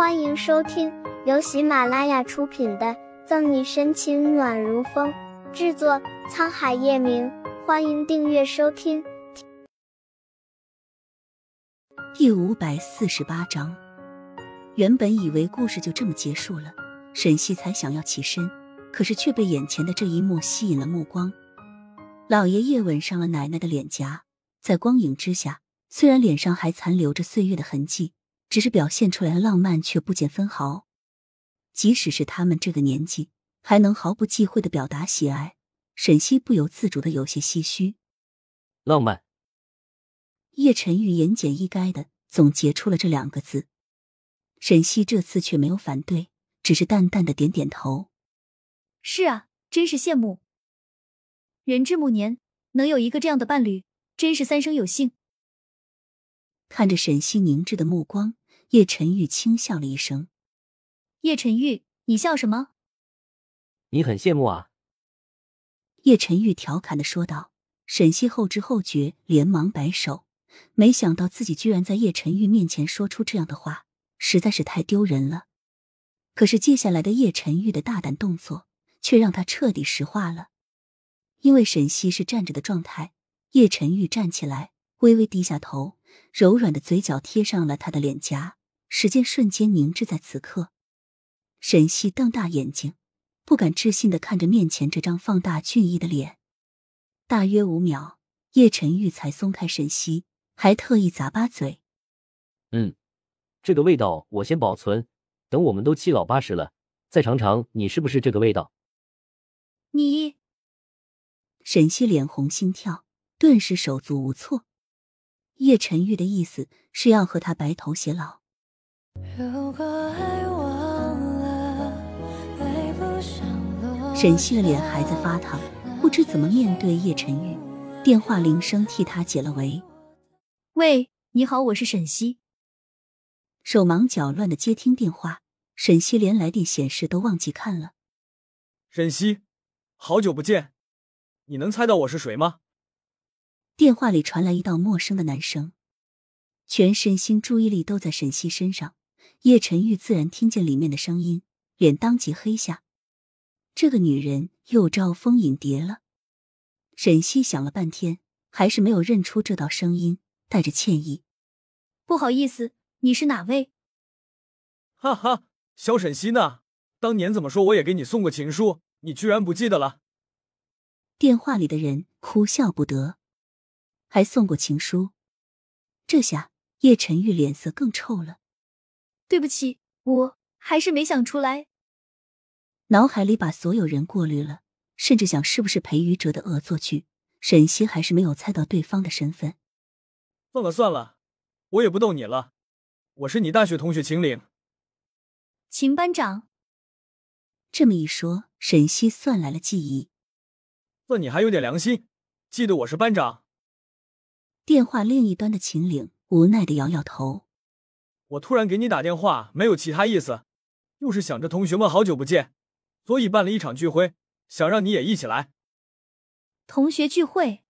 欢迎收听由喜马拉雅出品的《赠你深情暖如风》，制作沧海夜明。欢迎订阅收听。第五百四十八章，原本以为故事就这么结束了，沈西才想要起身，可是却被眼前的这一幕吸引了目光。老爷爷吻上了奶奶的脸颊，在光影之下，虽然脸上还残留着岁月的痕迹。只是表现出来的浪漫，却不减分毫。即使是他们这个年纪，还能毫不忌讳的表达喜爱，沈西不由自主的有些唏嘘。浪漫。叶晨玉言简意赅的总结出了这两个字。沈西这次却没有反对，只是淡淡的点点头。是啊，真是羡慕。人至暮年，能有一个这样的伴侣，真是三生有幸。看着沈西凝滞的目光。叶晨玉轻笑了一声：“叶晨玉，你笑什么？你很羡慕啊。”叶晨玉调侃的说道。沈西后知后觉，连忙摆手，没想到自己居然在叶晨玉面前说出这样的话，实在是太丢人了。可是接下来的叶晨玉的大胆动作，却让他彻底石化了。因为沈西是站着的状态，叶晨玉站起来，微微低下头，柔软的嘴角贴上了他的脸颊。时间瞬间凝滞在此刻，沈西瞪大眼睛，不敢置信的看着面前这张放大俊逸的脸。大约五秒，叶晨玉才松开沈西，还特意咂巴嘴：“嗯，这个味道我先保存，等我们都七老八十了，再尝尝你是不是这个味道。”你，沈西脸红心跳，顿时手足无措。叶晨玉的意思是要和他白头偕老。沈西的脸还在发烫，不知怎么面对叶晨玉。电话铃声替他解了围。喂，你好，我是沈西。手忙脚乱的接听电话，沈西连来电显示都忘记看了。沈西，好久不见，你能猜到我是谁吗？电话里传来一道陌生的男声，全身心注意力都在沈西身上。叶晨玉自然听见里面的声音，脸当即黑下。这个女人又招蜂引蝶了。沈西想了半天，还是没有认出这道声音，带着歉意：“不好意思，你是哪位？”哈哈，小沈西呢？当年怎么说我也给你送过情书，你居然不记得了？电话里的人哭笑不得，还送过情书。这下叶晨玉脸色更臭了。对不起，我还是没想出来。脑海里把所有人过滤了，甚至想是不是裴宇哲的恶作剧。沈西还是没有猜到对方的身份。算了算了，我也不逗你了。我是你大学同学秦岭，秦班长。这么一说，沈西算来了记忆。算你还有点良心，记得我是班长。电话另一端的秦岭无奈的摇摇头。我突然给你打电话，没有其他意思，又是想着同学们好久不见，所以办了一场聚会，想让你也一起来。同学聚会？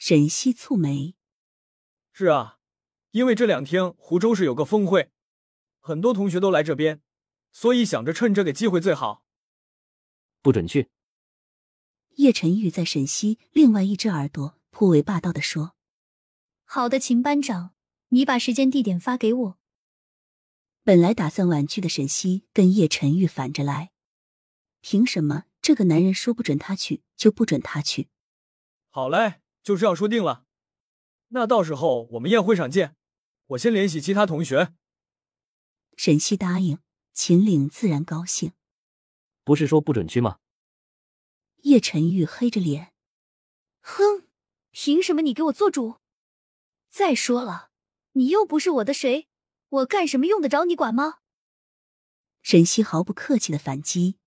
沈西蹙眉。是啊，因为这两天湖州市有个峰会，很多同学都来这边，所以想着趁这个机会最好。不准去。叶晨玉在沈西另外一只耳朵颇为霸道的说：“好的，秦班长。”你把时间地点发给我。本来打算婉拒的沈西跟叶晨玉反着来，凭什么这个男人说不准他去就不准他去？好嘞，就这样说定了。那到时候我们宴会上见。我先联系其他同学。沈西答应，秦岭自然高兴。不是说不准去吗？叶晨玉黑着脸，哼，凭什么你给我做主？再说了。你又不是我的谁，我干什么用得着你管吗？沈西毫不客气的反击：“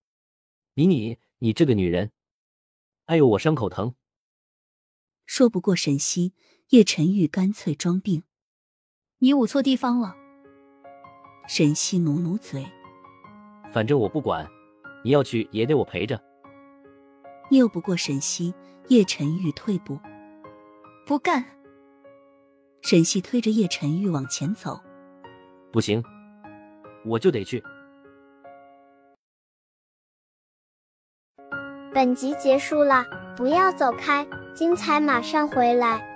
你你你这个女人！哎呦，我伤口疼。”说不过沈西，叶晨玉干脆装病：“你捂错地方了。”沈西努努嘴：“反正我不管，你要去也得我陪着。”拗不过沈西，叶晨玉退步：“不干。”沈西推着叶晨玉往前走，不行，我就得去。本集结束了，不要走开，精彩马上回来。